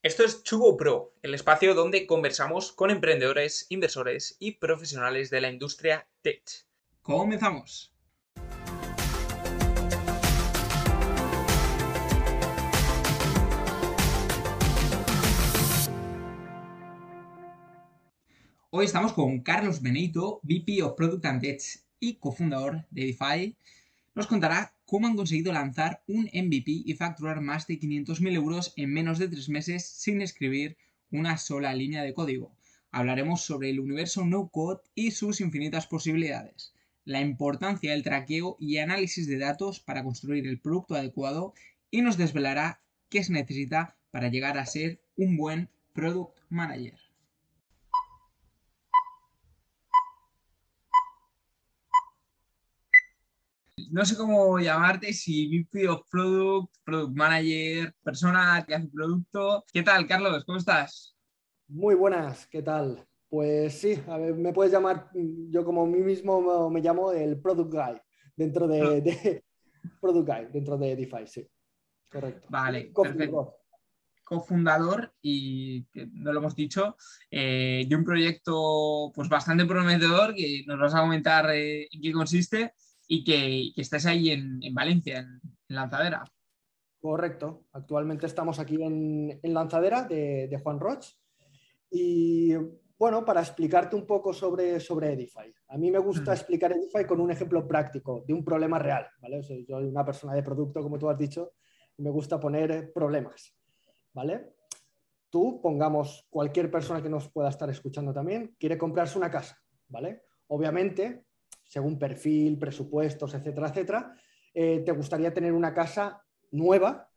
Esto es Chugo Pro, el espacio donde conversamos con emprendedores, inversores y profesionales de la industria tech. Comenzamos. Hoy estamos con Carlos Benito, VP of Product and Tech y cofundador de Edify. Nos contará cómo han conseguido lanzar un MVP y facturar más de 500.000 euros en menos de tres meses sin escribir una sola línea de código. Hablaremos sobre el universo no code y sus infinitas posibilidades, la importancia del traqueo y análisis de datos para construir el producto adecuado y nos desvelará qué se necesita para llegar a ser un buen product manager. No sé cómo llamarte, si VP of Product, Product Manager, persona que hace producto. ¿Qué tal, Carlos? ¿Cómo estás? Muy buenas, ¿qué tal? Pues sí, a ver, me puedes llamar, yo como mí mismo me llamo el Product Guy, dentro de, Product Guy, dentro de DeFi, sí. Correcto. Vale, cofundador. Cofundador y que no lo hemos dicho, eh, de un proyecto pues bastante prometedor que nos vas a comentar eh, en qué consiste y que, que estés ahí en, Valencia, en, Lanzadera. Correcto. Actualmente estamos aquí en, Lanzadera de, Juan Roch. Y bueno, para explicarte un poco sobre, sobre Edify. A mí me gusta mm. explicar Edify con un ejemplo práctico de un problema real. ¿vale? soy una persona de producto, como tú has dicho, y me gusta poner problemas. ¿vale? Tú, pongamos cualquier persona que nos pueda estar escuchando también, quiere comprarse una casa. ¿vale? Obviamente, según perfil, presupuestos, etcétera, etcétera, eh, te gustaría tener una casa nueva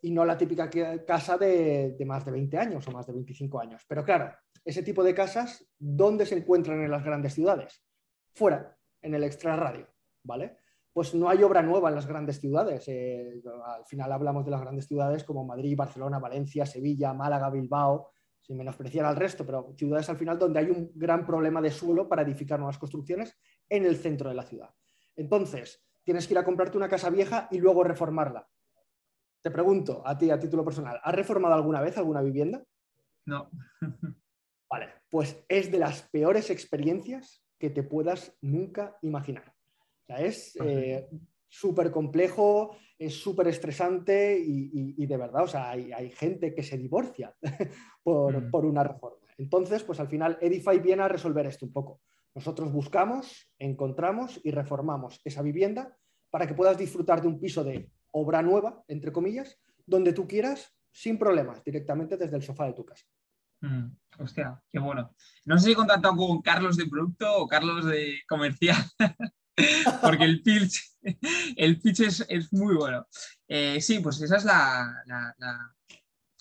y no la típica casa de, más de 20 años o más de 25 años. Pero claro, ese tipo de casas, ¿dónde se encuentran en las grandes ciudades? Fuera, en el extrarradio, ¿vale? Pues no hay obra nueva en las grandes ciudades. Eh, al final hablamos de las grandes ciudades como Madrid, Barcelona, Valencia, Sevilla, Málaga, Bilbao, sin menospreciar al resto, pero ciudades al final donde hay un gran problema de suelo para edificar nuevas construcciones en el centro de la ciudad. Entonces, tienes que ir a comprarte una casa vieja y luego reformarla. Te pregunto a ti, a título personal, ¿has reformado alguna vez alguna vivienda? No. Vale, pues es de las peores experiencias que te puedas nunca imaginar. O sea, es eh, súper complejo, es súper estresante y, de verdad, o sea, hay, gente que se divorcia por, mm. por, una reforma. Entonces, pues al final Edify viene a resolver esto un poco. Nosotros buscamos, encontramos y reformamos esa vivienda para que puedas disfrutar de un piso de obra nueva, entre comillas, donde tú quieras, sin problemas, directamente desde el sofá de tu casa. Mm, hostia, qué bueno. No sé si he con Carlos de producto o Carlos de comercial, porque el pitch, el pitch es, muy bueno. Eh, sí, pues esa es la,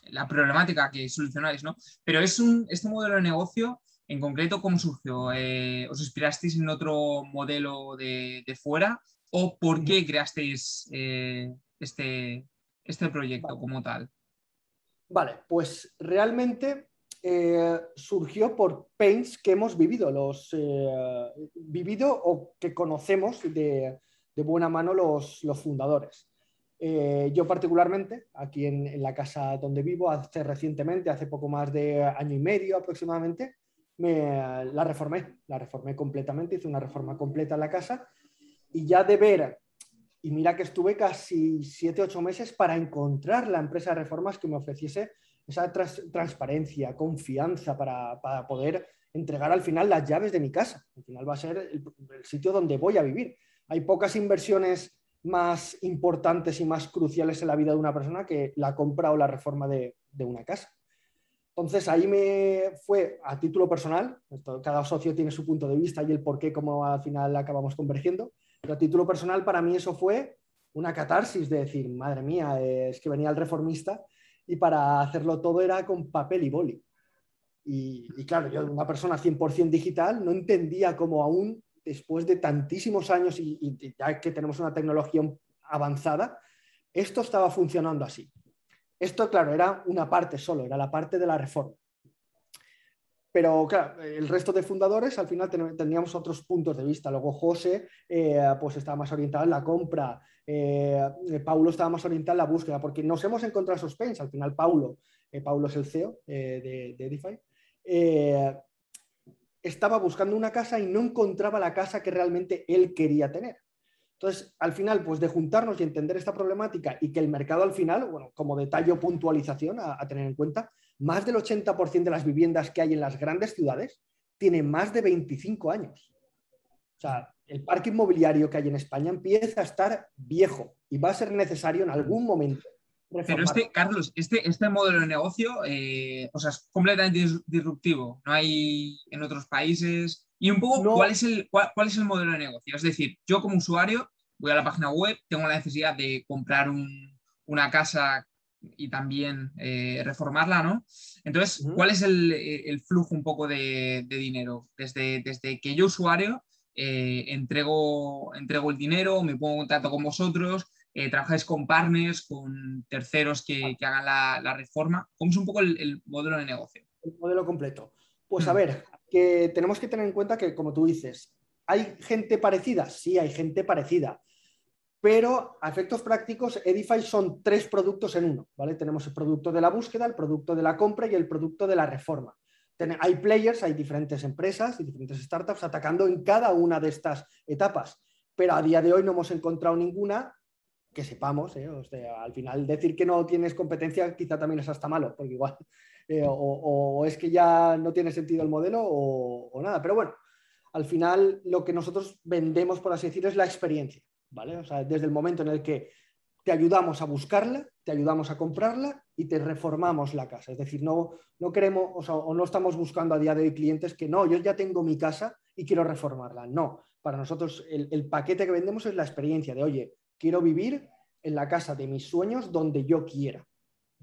la, problemática que solucionáis, ¿no? Pero es un, este modelo de negocio en concreto, ¿cómo surgió? Eh, ¿Os inspirasteis en otro modelo de, fuera o por qué creasteis eh, este, este proyecto como tal? Vale, pues realmente eh, surgió por pains que hemos vivido, los vivido o que conocemos de, buena mano los, fundadores. yo particularmente, aquí en, en, la casa donde vivo, hace recientemente, hace poco más de año y medio aproximadamente, me, la reformé, la reformé completamente, hice una reforma completa en la casa y ya de ver, y mira que estuve casi 7, 8 meses para encontrar la empresa de reformas que me ofreciese esa transparencia, confianza para, poder entregar al final las llaves de mi casa. Al final va a ser el, sitio donde voy a vivir. Hay pocas inversiones más importantes y más cruciales en la vida de una persona que la compra o la reforma de una casa. Entonces ahí me fue a título personal, cada socio tiene su punto de vista y el por qué, cómo al final acabamos convergiendo, pero a título personal para mí eso fue una catarsis de decir, madre mía, es que venía el reformista y para hacerlo todo era con papel y boli. Y, claro, yo, una persona 100% digital, no entendía cómo aún después de tantísimos años y ya que tenemos una tecnología avanzada, esto estaba funcionando así. Esto, claro, era una parte solo, era la parte de la reforma. Pero claro, el resto de fundadores al final teníamos otros puntos de vista. Luego José eh, pues estaba más orientado en la compra, eh, Paulo estaba más orientado en la búsqueda, porque nos hemos encontrado pains. Al final Paulo Paulo es el CEO de, de, Edify, estaba buscando una casa y no encontraba la casa que realmente él quería tener. Entonces, al final, pues de juntarnos y entender esta problemática y que el mercado al final, bueno, como detalle o puntualización a, tener en cuenta, más del 80% de las viviendas que hay en las grandes ciudades tienen más de 25 años. O sea, el parque inmobiliario que hay en España empieza a estar viejo y va a ser necesario en algún momento pero este, Carlos, este, este modelo de negocio, eh, o sea, es completamente disruptivo. No hay en otros países. Y un poco, ¿cuál, es el, cuál, es el modelo de negocio? Es decir, yo como usuario voy a la página web, tengo la necesidad de comprar una casa y también eh, reformarla, ¿no? Entonces, ¿cuál es el, flujo un poco de, dinero? Desde, desde, que yo usuario eh, entrego, entrego el dinero, me pongo en contacto con vosotros, eh, trabajáis con partners, con terceros que, hagan la, reforma. ¿Cómo es un poco el, modelo de negocio? El modelo completo. Pues a ver, que tenemos que tener en cuenta que, como tú dices, ¿hay gente parecida? Sí, hay gente parecida. Pero a efectos prácticos, Edify son tres productos en uno. ¿vale? Tenemos el producto de la búsqueda, el producto de la compra y el producto de la reforma. hay players, hay diferentes empresas y diferentes startups atacando en cada una de estas etapas. Pero a día de hoy no hemos encontrado ninguna que sepamos, ¿eh? al final decir que no tienes competencia quizá también es hasta malo, porque igual eh, o, es que ya no tiene sentido el modelo o, nada, pero bueno, al final lo que nosotros vendemos, por así decirlo, es la experiencia, ¿vale? O sea, desde el momento en el que te ayudamos a buscarla, te ayudamos a comprarla y te reformamos la casa. Es decir, no, no queremos o, no estamos buscando a día de hoy clientes que no, yo ya tengo mi casa y quiero reformarla. No, para nosotros el, el paquete que vendemos es la experiencia de, oye, quiero vivir en la casa de mis sueños donde yo quiera.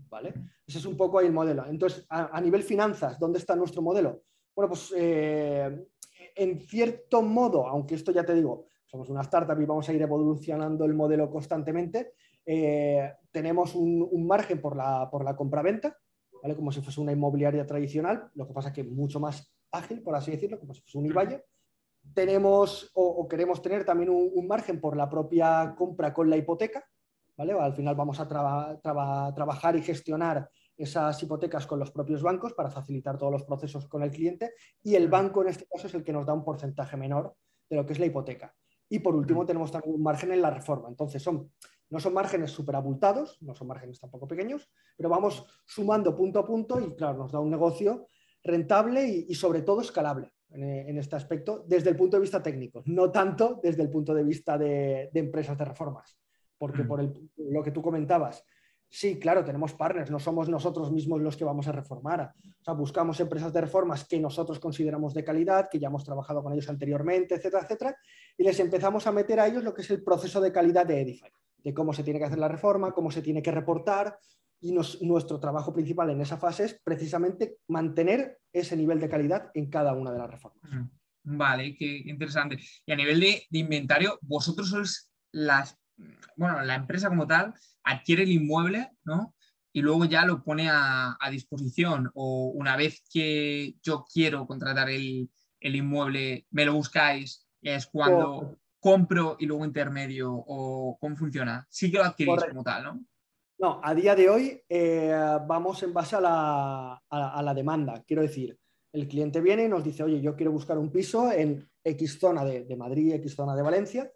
¿Vale? Ese es un poco ahí el modelo. Entonces, a, nivel finanzas, ¿dónde está nuestro modelo? Bueno, pues eh, en cierto modo, aunque esto ya te digo, somos una startup y vamos a ir evolucionando el modelo constantemente, eh, tenemos un, margen por la, por la compra-venta, ¿vale? como si fuese una inmobiliaria tradicional, lo que pasa que mucho más ágil, por así decirlo, como si fuese un iBuyer tenemos o, queremos tener también un, margen por la propia compra con la hipoteca. ¿Vale? Al final vamos a trabajar y gestionar esas hipotecas con los propios bancos para facilitar todos los procesos con el cliente y el banco en este caso es el que nos da un porcentaje menor de lo que es la hipoteca. Y por último tenemos también un margen en la reforma. Entonces son, no son márgenes súper abultados, no son márgenes tampoco pequeños, pero vamos sumando punto a punto y claro, nos da un negocio rentable y sobre todo escalable. En, este aspecto desde el punto de vista técnico, no tanto desde el punto de vista de, empresas de reformas. Porque por lo que tú comentabas, sí, claro, tenemos partners, no somos nosotros mismos los que vamos a reformar. O sea, buscamos empresas de reformas que nosotros consideramos de calidad, que ya hemos trabajado con ellos anteriormente, etcétera, etcétera, y les empezamos a meter a ellos lo que es el proceso de calidad de Edify, de cómo se tiene que hacer la reforma, cómo se tiene que reportar, y nuestro trabajo principal en esa fase es precisamente mantener ese nivel de calidad en cada una de las reformas. Vale, qué interesante. Y a nivel de, inventario, vosotros sois las, bueno, la empresa como tal adquiere el inmueble, ¿no? Y luego ya lo pone a, disposición o una vez que yo quiero contratar el, inmueble, me lo buscáis, es cuando compro y luego intermedio o cómo funciona. Sí que lo adquirís como tal, ¿no? No, a día de hoy eh, vamos en base a la, demanda. Quiero decir, el cliente viene y nos dice, oye, yo quiero buscar un piso en X zona de, Madrid, X zona de Valencia,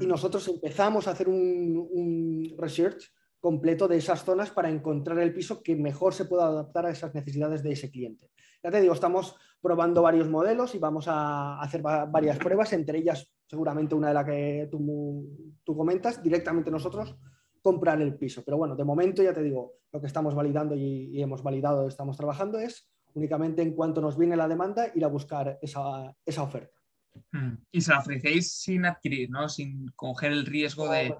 y mm. nosotros empezamos a hacer un, research completo de esas zonas para encontrar el piso que mejor se pueda adaptar a esas necesidades de ese cliente. Ya te digo, estamos probando varios modelos y vamos a hacer varias pruebas, entre ellas seguramente una de la que tú, tú comentas, directamente nosotros comprar el piso. Pero bueno, de momento ya te digo, lo que estamos validando y, hemos validado, estamos trabajando es únicamente en cuanto nos viene la demanda ir a buscar esa, oferta. Hmm. Y se la ofrecéis sin adquirir, ¿no? Sin coger el riesgo de,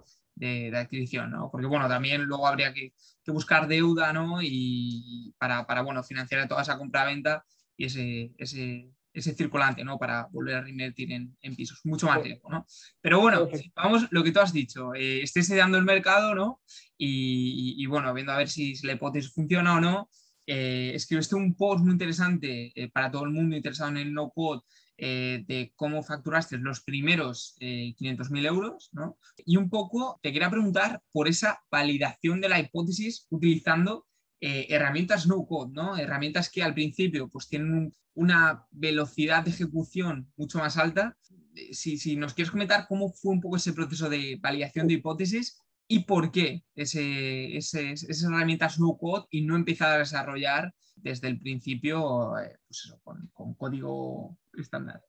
adquisición, ¿no? Porque bueno, también luego habría que, buscar deuda, ¿no? Y para, para bueno, financiar toda esa compra-venta y ese, ese, ese circulante, ¿no? Para volver a reinvertir en, pisos, mucho más tiempo, ¿no? Pero bueno, vamos, lo que tú has dicho, eh, estés el mercado, ¿no? Y, bueno, viendo a ver si, la hipótesis funciona o no, eh, escribiste un post muy interesante eh, para todo el mundo interesado en el no-code eh, de cómo facturaste los primeros 500.000 euros, ¿no? Y un poco te quería preguntar por esa validación de la hipótesis utilizando eh, herramientas no code, ¿no? Herramientas que al principio pues tienen una velocidad de ejecución mucho más alta. Eh, si, si, nos quieres comentar cómo fue un poco ese proceso de validación de hipótesis y por qué esas herramientas no code y no empezar a desarrollar desde el principio pues con, código estándar.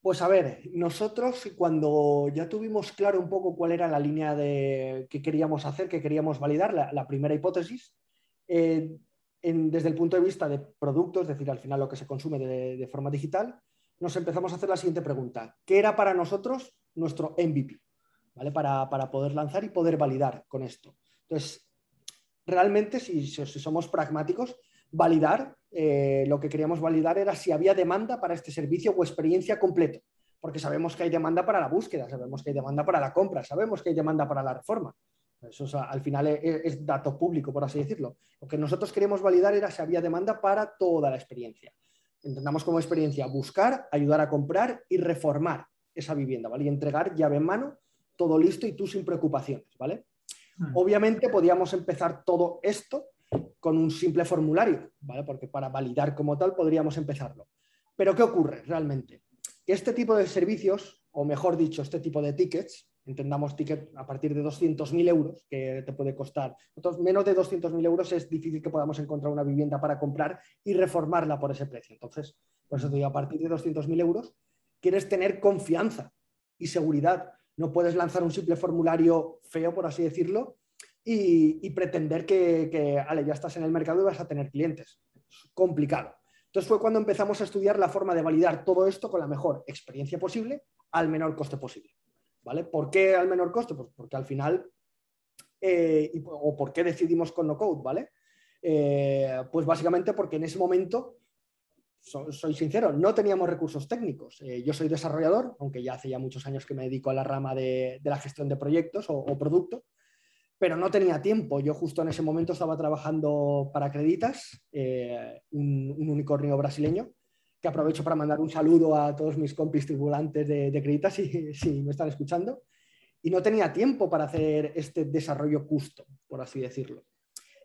Pues a ver, nosotros cuando ya tuvimos claro un poco cuál era la línea de que queríamos hacer, que queríamos validar, la, primera hipótesis, eh, desde el punto de vista de productos, es decir, al final lo que se consume de, forma digital, nos empezamos a hacer la siguiente pregunta. ¿Qué era para nosotros nuestro MVP? ¿Vale? Para, poder lanzar y poder validar con esto. Entonces, realmente, si somos pragmáticos, validar, eh, lo que queríamos validar era si había demanda para este servicio o experiencia completo, porque sabemos que hay demanda para la búsqueda, sabemos que hay demanda para la compra, sabemos que hay demanda para la reforma. Eso al final es, dato público, por así decirlo. Lo que nosotros queríamos validar era si había demanda para toda la experiencia. Entendamos como experiencia buscar, ayudar a comprar y reformar esa vivienda, ¿vale? Y entregar llave en mano, todo listo y tú sin preocupaciones, ¿vale? Hmm. Obviamente podíamos empezar todo esto con un simple formulario, ¿vale? Porque para validar como tal podríamos empezarlo. Pero ¿qué ocurre realmente? Este tipo de servicios, o mejor dicho, este tipo de tickets, entendamos ticket a partir de 200.000 euros, que te puede costar, menos de 200.000 euros es difícil que podamos encontrar una vivienda para comprar y reformarla por ese precio. Entonces, por eso te digo, a partir de 200.000 euros, quieres tener confianza y seguridad. No puedes lanzar un simple formulario feo, por así decirlo, y, pretender que, ya estás en el mercado y vas a tener clientes. Es complicado. Entonces fue cuando empezamos a estudiar la forma de validar todo esto con la mejor experiencia posible al menor coste posible. ¿Vale? ¿Por qué al menor coste? Pues porque al final, eh, o por qué decidimos con no code, ¿vale? Eh, pues básicamente porque en ese momento, soy sincero, no teníamos recursos técnicos. Eh, yo soy desarrollador, aunque ya hace ya muchos años que me dedico a la rama de, la gestión de proyectos o, o producto, pero no tenía tiempo. Yo justo en ese momento estaba trabajando para Creditas, eh, un, unicornio brasileño, que aprovecho para mandar un saludo a todos mis compis tribulantes de, Creditas, si, si, me están escuchando. Y no tenía tiempo para hacer este desarrollo justo, por así decirlo.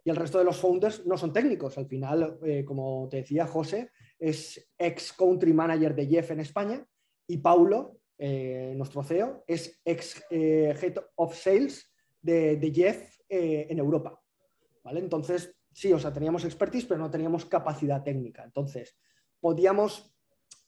Y el resto de los founders no son técnicos. Al final, eh, como te decía José, es ex country manager de Jeff en España y Paulo, eh, nuestro CEO, es ex head of sales de, Jeff eh, en Europa. ¿vale? Entonces, sí, o sea, teníamos expertise, pero no teníamos capacidad técnica. Entonces, podíamos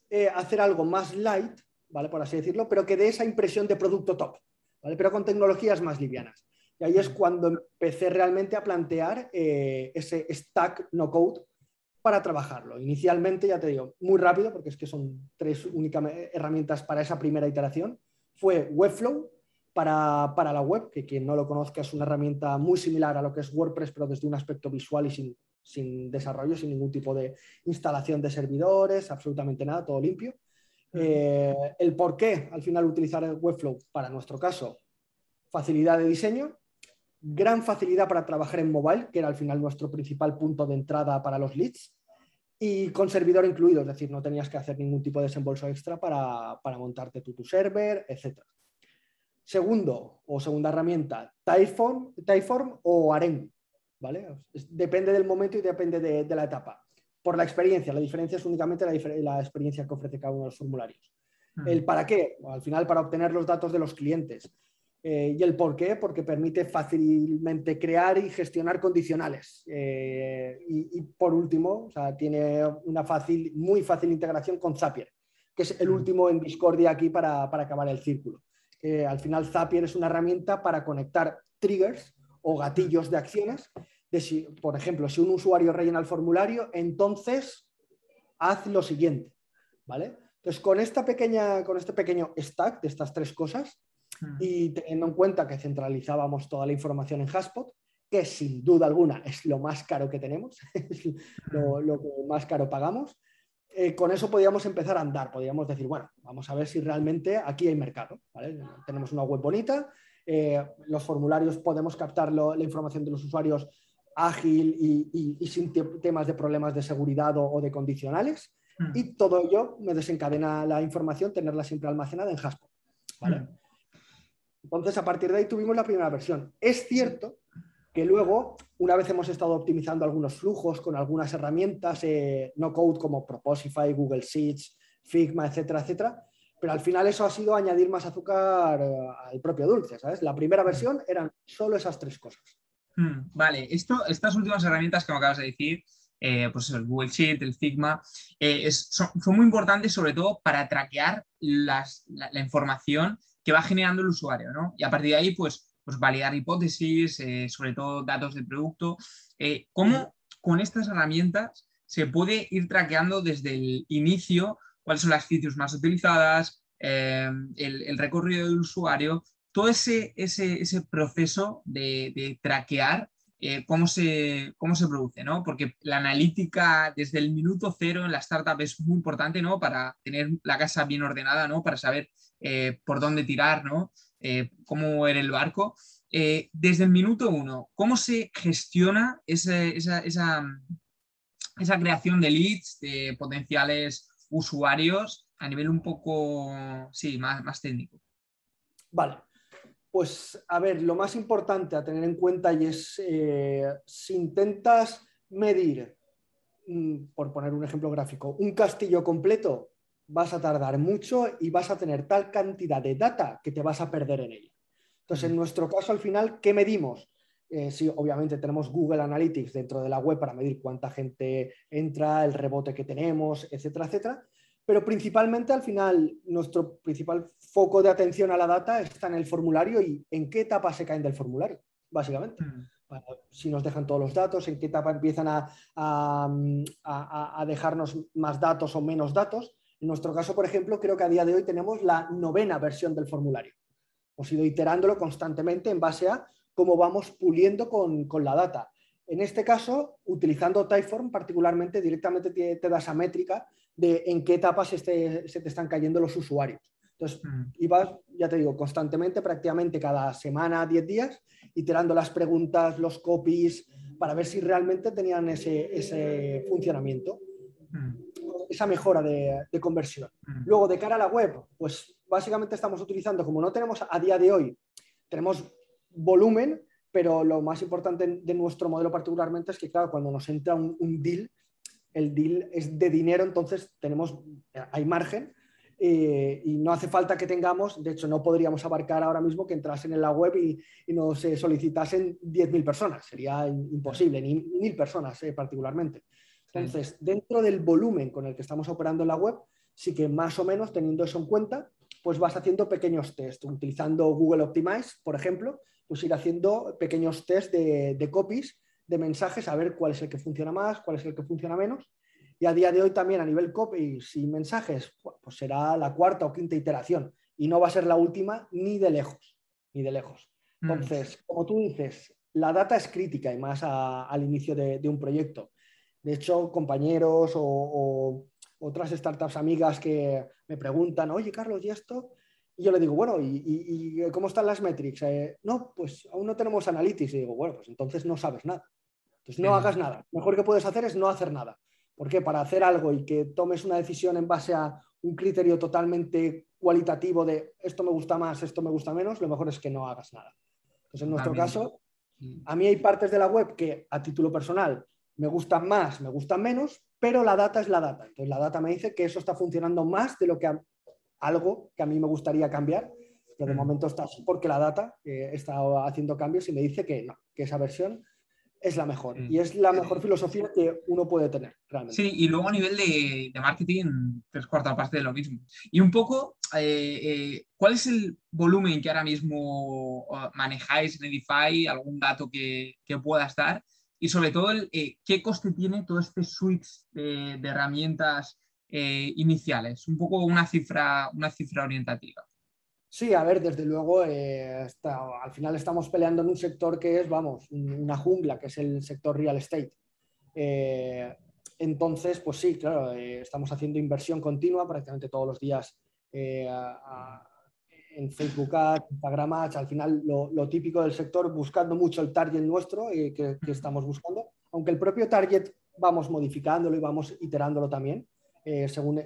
eh, hacer algo más light, ¿vale? Por así decirlo, pero que dé esa impresión de producto top, ¿vale? Pero con tecnologías más livianas. Y ahí es cuando empecé realmente a plantear eh, ese stack no code para trabajarlo. Inicialmente, ya te digo, muy rápido, porque es que son tres únicas herramientas para esa primera iteración. Fue Webflow, para, la web, que quien no lo conozca es una herramienta muy similar a lo que es WordPress, pero desde un aspecto visual y sin, desarrollo, sin ningún tipo de instalación de servidores, absolutamente nada, todo limpio. Eh, el por qué al final utilizar el Webflow, para nuestro caso, facilidad de diseño, gran facilidad para trabajar en mobile, que era al final nuestro principal punto de entrada para los leads, y con servidor incluido, es decir, no tenías que hacer ningún tipo de desembolso extra para, para montarte tu, tu server, etc. Segundo, o segunda herramienta, Typeform, Typeform o Arem. ¿vale? Depende del momento y depende de, la etapa. Por la experiencia, la diferencia es únicamente la, experiencia que ofrece cada uno de los formularios. Hmm. El para qué, al final para obtener los datos de los clientes. Eh, y el por qué, porque permite fácilmente crear y gestionar condicionales. Eh, y, por último, tiene una fácil, muy fácil integración con Zapier, que es el último en Discordia aquí para acabar el círculo al final Zapier es una herramienta para conectar triggers o gatillos de acciones. De si, por ejemplo, si un usuario rellena el formulario, entonces haz lo siguiente. ¿vale? Entonces, con, esta pequeña, con este pequeño stack de estas tres cosas. Y teniendo en cuenta que centralizábamos toda la información en Haspot, que sin duda alguna es lo más caro que tenemos, es lo, lo que más caro pagamos, eh, con eso podíamos empezar a andar, podíamos decir, bueno, vamos a ver si realmente aquí hay mercado. Tenemos una web bonita, eh, los formularios podemos captar la información de los usuarios ágil y, sin temas de problemas de seguridad o, de condicionales. Hmm. Y todo ello me desencadena la información, tenerla siempre almacenada en Haspot. Hmm. Entonces, a partir de ahí tuvimos la primera versión. Es cierto que luego, una vez hemos estado optimizando algunos flujos con algunas herramientas, eh, no code como Proposify, Google Sheets, Figma, etcétera, etcétera, pero al final eso ha sido añadir más azúcar eh, al propio dulce, ¿sabes? La primera versión eran solo esas tres cosas. Hmm, vale, Esto, estas últimas herramientas que me acabas de decir, eh, pues el Google Sheet, el Figma, son, muy importantes sobre todo para traquear la, la, información que va generando el usuario, ¿no? Y a partir de ahí, pues pues, validar hipótesis, eh, sobre todo datos del producto. Eh, ¿Cómo con estas herramientas se puede ir traqueando desde el inicio cuáles son las features más utilizadas, eh, el, recorrido del usuario, todo ese, proceso de, traquear cómo, se, cómo se produce, ¿no? Porque la analítica desde el minuto cero en la startup es muy importante, ¿no? Para tener la casa bien ordenada, ¿no? Para saber por dónde tirar, ¿no? Eh, cómo era el barco. Eh, desde el minuto uno, ¿cómo se gestiona esa, creación de leads, de potenciales usuarios a nivel un poco, sí, más, técnico? Vale. Pues a ver, lo más importante a tener en cuenta y es eh, si intentas medir, mm, por poner un ejemplo gráfico, un castillo completo, vas a tardar mucho y vas a tener tal cantidad de data que te vas a perder en ella. Entonces, en nuestro caso, al final, ¿qué medimos? Eh, sí, obviamente tenemos Google Analytics dentro de la web para medir cuánta gente entra, el rebote que tenemos, etcétera, etcétera. Pero principalmente al final nuestro principal foco de atención a la data está en el formulario y en qué etapa se caen del formulario, básicamente. Mm. Si nos dejan todos los datos, en qué etapa empiezan a, a dejarnos más datos o menos datos en nuestro caso, por ejemplo, creo que a día de hoy tenemos la novena versión del formulario. Hemos ido iterándolo constantemente en base a cómo vamos puliendo con, la data. En este caso, utilizando Typeform, particularmente, directamente te, da esa métrica de en qué etapas se, te están cayendo los usuarios. Entonces, mm. vas, ya te digo, constantemente, prácticamente cada semana, 10 días, iterando las preguntas, los copies, para ver si realmente tenían ese, ese funcionamiento. Mm esa mejora de, conversión. Mm. Luego, de cara a la web, pues básicamente estamos utilizando, como no tenemos a día de hoy, tenemos volumen, pero lo más importante de nuestro modelo particularmente es que, claro, cuando nos entra un, deal, el deal es de dinero, entonces tenemos, hay margen eh, y no hace falta que tengamos, de hecho no podríamos abarcar ahora mismo que entrasen en la web y, nos solicitasen 10.000 personas, sería imposible, ni 1.000 personas eh, particularmente. Entonces, dentro del volumen con el que estamos operando en la web, sí que más o menos teniendo eso en cuenta, pues vas haciendo pequeños tests, utilizando Google Optimize, por ejemplo, pues ir haciendo pequeños tests de, copies, de mensajes, a ver cuál es el que funciona más, cuál es el que funciona menos. Y a día de hoy también a nivel copies y mensajes, pues será la cuarta o quinta iteración y no va a ser la última ni de lejos, ni de lejos. Mm. Entonces, como tú dices, la data es crítica y más al inicio de un proyecto. De hecho, compañeros o, otras startups amigas que me preguntan, oye, Carlos, ¿y esto? Y yo le digo, bueno, ¿y, cómo están las metrics? Eh, no, pues aún no tenemos analytics. Y digo, bueno, pues entonces no sabes nada. Entonces no hagas nada. Lo mejor que puedes hacer es no hacer nada. Porque para hacer algo y que tomes una decisión en base a un criterio totalmente cualitativo de esto me gusta más, esto me gusta menos, lo mejor es que no hagas nada. Entonces, en nuestro caso, a mí hay partes de la web que a título personal me gustan más, me gustan menos, pero la data es la data. Entonces la data me dice que eso está funcionando más de lo que algo que a mí me gustaría cambiar, pero de mm. momento está así porque la data eh, está haciendo cambios y me dice que no, que esa versión es la mejor mm. y es la mejor filosofía que uno puede tener realmente. Sí, y luego a nivel de, marketing, tres cuarta parte de lo mismo. Y un poco, eh, eh, ¿cuál es el volumen que ahora mismo manejáis en Edify? ¿Algún dato que, que puedas dar? Y sobre todo eh, qué coste tiene todo este suite de, herramientas eh, iniciales, un poco una cifra, una cifra orientativa. Sí, a ver, desde luego, eh, al final estamos peleando en un sector que es, vamos, una jungla, que es el sector real estate. entonces, pues sí, claro, estamos haciendo inversión continua prácticamente todos los días a, en Facebook Ads, Instagram Ads, al final lo, típico del sector, buscando mucho el target nuestro eh, que, estamos buscando, aunque el propio target vamos modificándolo y vamos iterándolo también, eh, según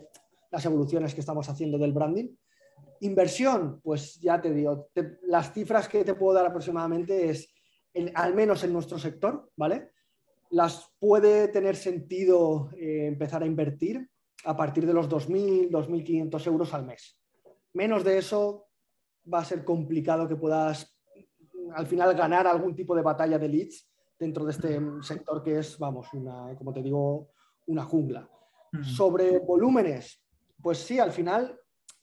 las evoluciones que estamos haciendo del branding. Inversión, pues ya te digo, las cifras que te puedo dar aproximadamente es al menos en nuestro sector, ¿vale? Las puede tener sentido eh, empezar a invertir a partir de los 2.000, 2.500 euros al mes. Menos de eso va a ser complicado que puedas al final ganar algún tipo de batalla de leads dentro de este sector que es, vamos, una, como te digo, una jungla. Sobre volúmenes, pues sí, al final,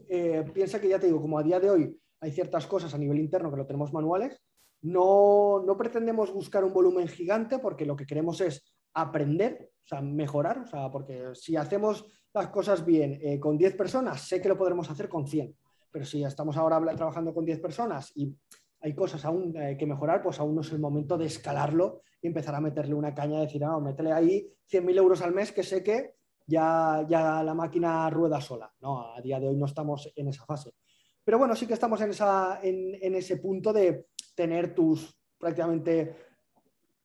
eh, piensa que ya te digo, como a día de hoy hay ciertas cosas a nivel interno que lo tenemos manuales, no, no pretendemos buscar un volumen gigante porque lo que queremos es aprender, o sea, mejorar, o sea, porque si hacemos las cosas bien eh, con 10 personas, sé que lo podremos hacer con 100, pero si estamos ahora trabajando con 10 personas y hay cosas aún eh, que mejorar, pues aún no es el momento de escalarlo y empezar a meterle una caña, y decir, no, métele ahí 100.000 euros al mes que sé que ya, ya la máquina rueda sola. No, a día de hoy no estamos en esa fase. Pero bueno, sí que estamos en, esa, en ese punto de tener tus prácticamente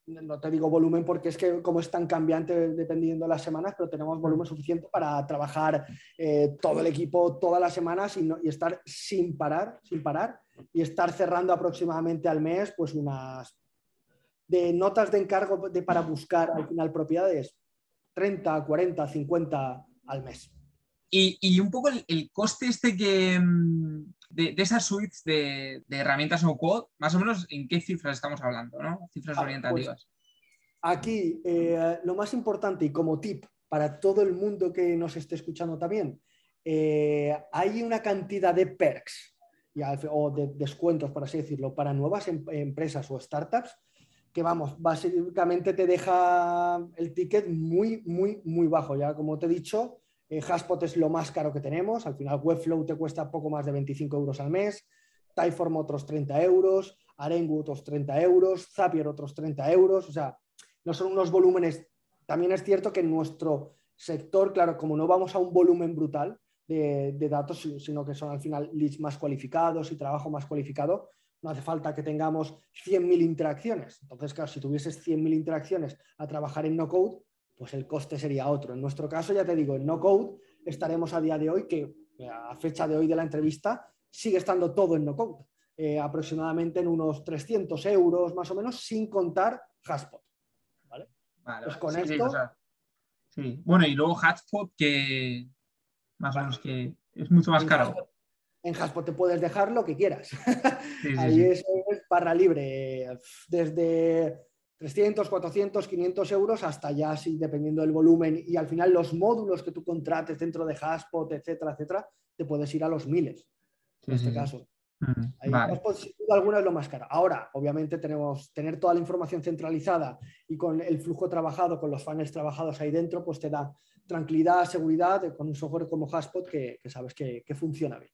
no te digo volumen porque es que como es tan cambiante dependiendo de las semanas, pero tenemos volumen suficiente para trabajar eh, todo el equipo todas las semanas y, y, estar sin parar, sin parar y estar cerrando aproximadamente al mes pues unas de notas de encargo de, para buscar al final propiedades 30, 40, 50 al mes. Y, un poco el, coste este que mm, de, esas suites de, herramientas no code, más o menos en qué cifras estamos hablando, ¿no? Cifras orientativas. Pues, aquí, eh, lo más importante y como tip para todo el mundo que nos esté escuchando también, eh, hay una cantidad de perks o de descuentos, por así decirlo, para nuevas em, empresas o startups que vamos, básicamente te deja el ticket muy, muy, muy bajo. Ya como te he dicho, eh, Haspot es lo más caro que tenemos. Al final, Webflow te cuesta poco más de 25 euros al mes. Typeform otros 30 euros. Arengu otros 30 euros. Zapier otros 30 euros. O sea, no son unos volúmenes. También es cierto que en nuestro sector, claro, como no vamos a un volumen brutal de, datos, sino que son al final leads más cualificados y trabajo más cualificado, no hace falta que tengamos 100.000 interacciones. Entonces, claro, si tuvieses 100.000 interacciones a trabajar en no code, pues el coste sería otro. En nuestro caso, ya te digo, en no code estaremos a día de hoy, que a fecha de hoy de la entrevista sigue estando todo en no code, eh, aproximadamente en unos 300 euros más o menos, sin contar Haspot. ¿vale? pues con esto... Sí, Bueno, y luego Haspot, que más o menos que es mucho más caro. en Haspot te puedes dejar lo que quieras. Ahí es, es barra libre. Desde 300, 400, 500 euros hasta ya, sí, dependiendo del volumen y al final los módulos que tú contrates dentro de Haspot, etcétera, etcétera, te puedes ir a los miles en este caso. Haspot, sin duda alguna, es lo más caro. Ahora, obviamente, tenemos tener toda la información centralizada y con el flujo trabajado, con los funnels trabajados ahí dentro, pues te da tranquilidad, seguridad con un software como Haspot que, sabes que, que funciona bien.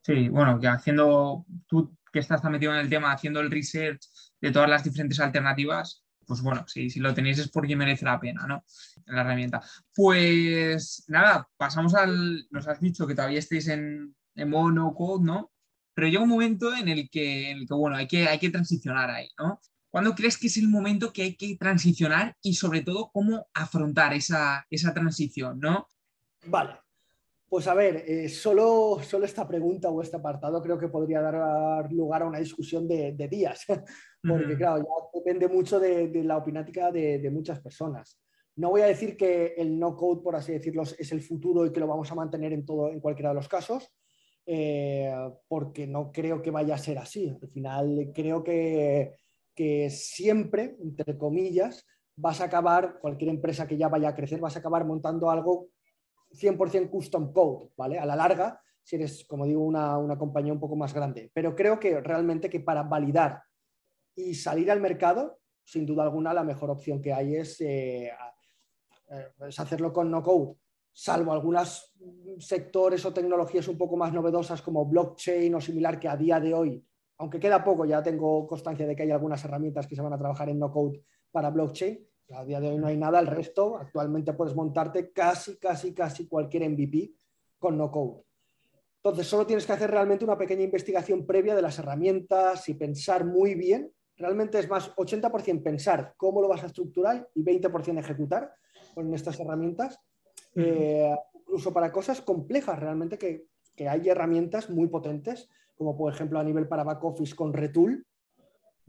Sí, bueno, que haciendo, tú que estás tan metido en el tema, haciendo el research de todas las diferentes alternativas, pues bueno, si, si lo tenéis es porque merece la pena, ¿no? La herramienta. Pues nada, pasamos al. Nos has dicho que todavía estáis en, en mono code, ¿no? Pero llega un momento en el que, en el que bueno, hay que, hay que transicionar ahí, ¿no? ¿Cuándo crees que es el momento que hay que transicionar y sobre todo cómo afrontar esa, esa transición, ¿no? Vale, pues a ver, eh, solo, solo, esta pregunta o este apartado creo que podría dar lugar a una discusión de, días, porque claro, ya depende mucho de, la opinática de, muchas personas. No voy a decir que el no code, por así decirlo, es el futuro y que lo vamos a mantener en, todo, en cualquiera de los casos, eh, porque no creo que vaya a ser así. Al final creo que, que siempre, entre comillas, vas a acabar, cualquier empresa que ya vaya a crecer, vas a acabar montando algo 100% custom code, ¿vale? A la larga, si eres, como digo, una, compañía un poco más grande. Pero creo que realmente que para validar y salir al mercado, sin duda alguna, la mejor opción que hay es, eh, eh, es hacerlo con no code, salvo algunos sectores o tecnologías un poco más novedosas como blockchain o similar que a día de hoy, aunque queda poco, ya tengo constancia de que hay algunas herramientas que se van a trabajar en no code para blockchain, a día de hoy no hay nada, el resto actualmente puedes montarte casi, casi, casi cualquier MVP con no code. Entonces, solo tienes que hacer realmente una pequeña investigación previa de las herramientas y pensar muy bien. Realmente es más 80% pensar cómo lo vas a estructurar y 20% ejecutar con estas herramientas. Eh, incluso para cosas complejas, realmente que, que, hay herramientas muy potentes, como por ejemplo a nivel para back office con Retool,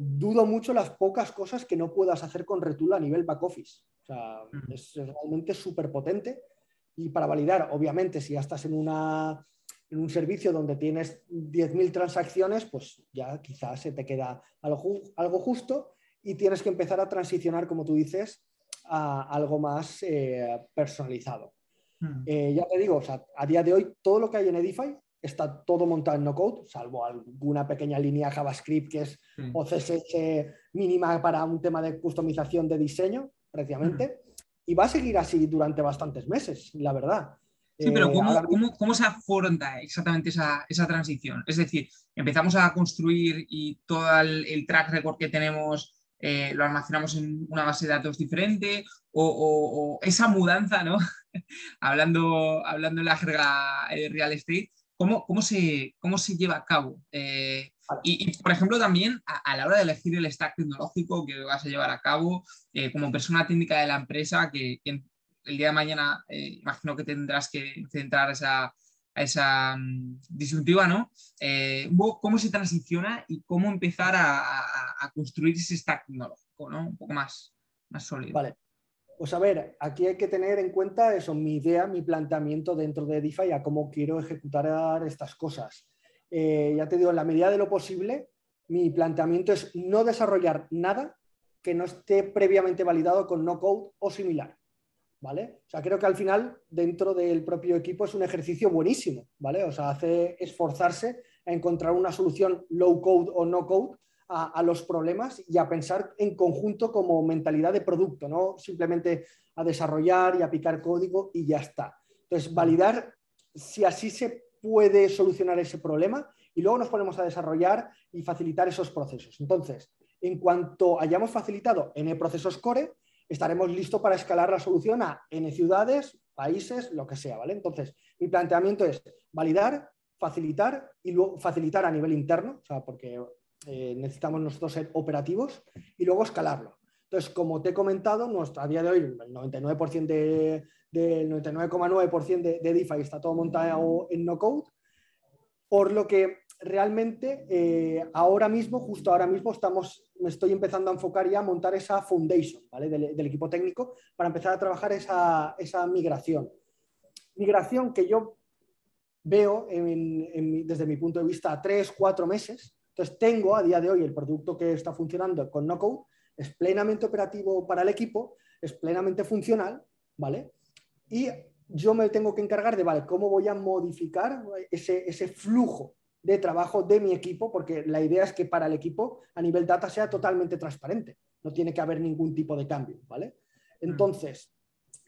dudo mucho las pocas cosas que no puedas hacer con Retool a nivel back office. O sea, es realmente súper potente. Y para validar, obviamente, si ya estás en, una, en un servicio donde tienes 10.000 transacciones, pues ya quizás se te queda algo, algo justo y tienes que empezar a transicionar, como tú dices, a algo más eh, personalizado. Eh, ya te digo, o sea, a día de hoy todo lo que hay en Edify está todo montado en no code, salvo alguna pequeña línea JavaScript que es o CSS mínima para un tema de customización de diseño, prácticamente. Y va a seguir así durante bastantes meses, la verdad. Sí, pero eh, ¿cómo, ¿cómo, se afronta exactamente esa, esa, transición? Es decir, empezamos a construir y todo el, el track record que tenemos eh, lo almacenamos en una base de datos diferente o, esa mudanza, ¿no? hablando, hablando en la jerga eh, real estate, ¿cómo, cómo, se, cómo se lleva a cabo? Eh, y, por ejemplo, también a, la hora de elegir el stack tecnológico que vas a llevar a cabo, como persona técnica de la empresa, que, que el día de mañana imagino que tendrás que centrar esa, a esa mm, disyuntiva, ¿no? Eh, ¿Cómo se transiciona y cómo empezar a, construir ese stack tecnológico, ¿no? Un poco más, más sólido. Vale. Pues a ver, aquí hay que tener en cuenta eso, mi idea, mi planteamiento dentro de DeFi, a cómo quiero ejecutar estas cosas. Eh, ya te digo, en la medida de lo posible, mi planteamiento es no desarrollar nada que no esté previamente validado con no code o similar. ¿vale? O sea, creo que al final, dentro del propio equipo, es un ejercicio buenísimo, ¿vale? O sea, hace esforzarse a encontrar una solución low code o no code a, los problemas y a pensar en conjunto como mentalidad de producto, no simplemente a desarrollar y a picar código y ya está. Entonces, validar si así se puede solucionar ese problema y luego nos ponemos a desarrollar y facilitar esos procesos. Entonces, en cuanto hayamos facilitado en el proceso core, estaremos listos para escalar la solución a N ciudades, países, lo que sea, ¿vale? Entonces, mi planteamiento es validar, facilitar y luego facilitar a nivel interno, o sea, porque eh, necesitamos nosotros ser operativos y luego escalarlo. Entonces, como te he comentado, a día de hoy el 99% de, del 99,9% de, de DeFi está todo montado en no code, por lo que realmente eh, ahora mismo, justo ahora mismo, estamos, me estoy empezando a enfocar ya a montar esa foundation del, equipo técnico para empezar a trabajar esa, migración. Migración que yo veo desde mi punto de vista tres, cuatro meses. Entonces tengo a día de hoy el producto que está funcionando con NoCode, es plenamente operativo para el equipo, es plenamente funcional, ¿vale? Y yo me tengo que encargar de, vale, ¿cómo voy a modificar ese, ese flujo de trabajo de mi equipo, porque la idea es que para el equipo a nivel data sea totalmente transparente, no tiene que haber ningún tipo de cambio, ¿vale? Mm. Entonces,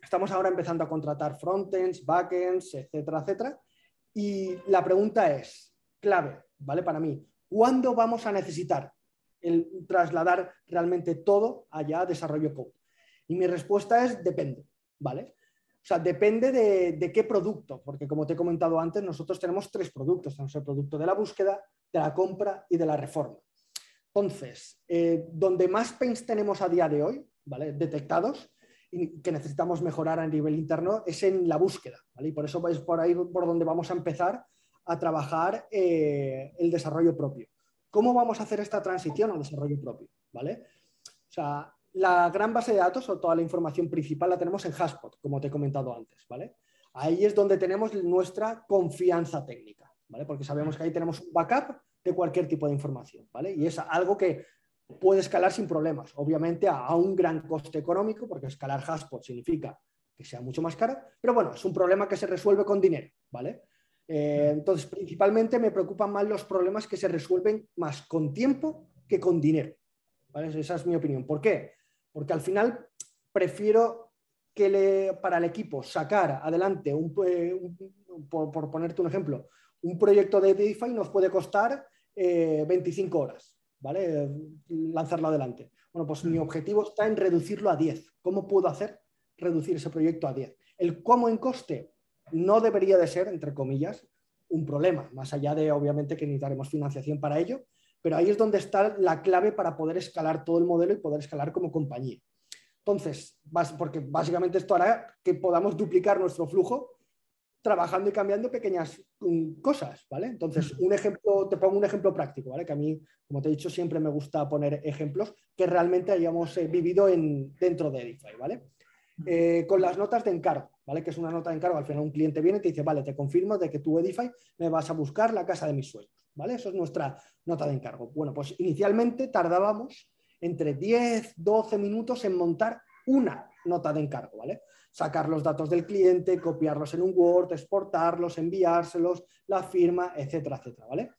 estamos ahora empezando a contratar frontends, backends, etcétera, etcétera, y la pregunta es, clave, ¿vale? Para mí, ¿cuándo vamos a necesitar el trasladar realmente todo allá a desarrollo code? Y mi respuesta es depende, ¿vale? O sea, depende de, qué producto, porque como te he comentado antes, nosotros tenemos tres productos. Tenemos el producto de la búsqueda, de la compra y de la reforma. Entonces, eh, donde más pains tenemos a día de hoy, ¿vale? Detectados y que necesitamos mejorar a nivel interno es en la búsqueda, ¿vale? Y por eso es por ahí por donde vamos a empezar a trabajar eh, el desarrollo propio. ¿Cómo vamos a hacer esta transición al desarrollo propio? ¿Vale? O sea, la gran base de datos o toda la información principal la tenemos en Haspot, como te he comentado antes, ¿vale? Ahí es donde tenemos nuestra confianza técnica, ¿vale? Porque sabemos que ahí tenemos un backup de cualquier tipo de información, ¿vale? Y es algo que puede escalar sin problemas, obviamente a, un gran coste económico, porque escalar Haspot significa que sea mucho más caro, pero bueno, es un problema que se resuelve con dinero, ¿vale? Eh, entonces, principalmente me preocupan más los problemas que se resuelven más con tiempo que con dinero. ¿vale? Esa es mi opinión. ¿Por qué? porque al final prefiero que le, para el equipo sacar adelante, un, eh, por, ponerte un ejemplo, un proyecto de DeFi nos puede costar 25 eh, horas, ¿vale? Lanzarlo adelante. Bueno, pues mi objetivo está en reducirlo a 10. ¿Cómo puedo hacer reducir ese proyecto a 10? El cómo en coste no debería de ser, entre comillas, un problema, más allá de obviamente que necesitaremos financiación para ello, pero ahí es donde está la clave para poder escalar todo el modelo y poder escalar como compañía. Entonces, porque básicamente esto hará que podamos duplicar nuestro flujo trabajando y cambiando pequeñas mm, cosas, ¿vale? Entonces, un ejemplo, te pongo un ejemplo práctico, ¿vale? Que a mí, como te he dicho, siempre me gusta poner ejemplos que realmente hayamos eh, vivido en, dentro de Edify, ¿vale? Eh, con las notas de encargo, ¿vale? Que es una nota de encargo, al final un cliente viene y te dice, vale, te confirmo de que tú Edify me vas a buscar la casa de mis sueños, ¿vale? Eso es nuestra nota de encargo. Bueno, pues inicialmente tardábamos entre 10, 12 minutos en montar una nota de encargo, ¿vale? sacar los datos del cliente, copiarlos en un Word, exportarlos, enviárselos, la firma, etcétera, etcétera, ¿vale?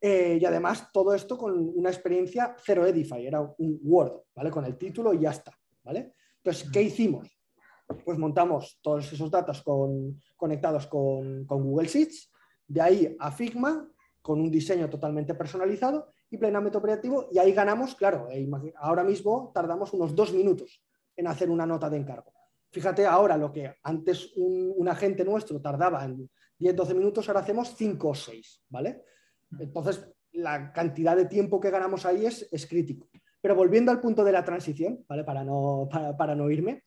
Eh, y además todo esto con una experiencia cero Edify, era un Word, ¿vale? Con el título y ya está, ¿vale? Entonces, ¿qué hicimos? Pues montamos todos esos datos conectados con, Google Sheets, de ahí a Figma, con un diseño totalmente personalizado y plenamente operativo, y ahí ganamos, claro, eh, ahora mismo tardamos unos dos minutos en hacer una nota de encargo. Fíjate ahora lo que antes un, agente nuestro tardaba en 10-12 minutos, ahora hacemos 5 o 6, ¿vale? Entonces, la cantidad de tiempo que ganamos ahí es, es crítico. Pero volviendo al punto de la transición, ¿vale? Para no, para, no irme,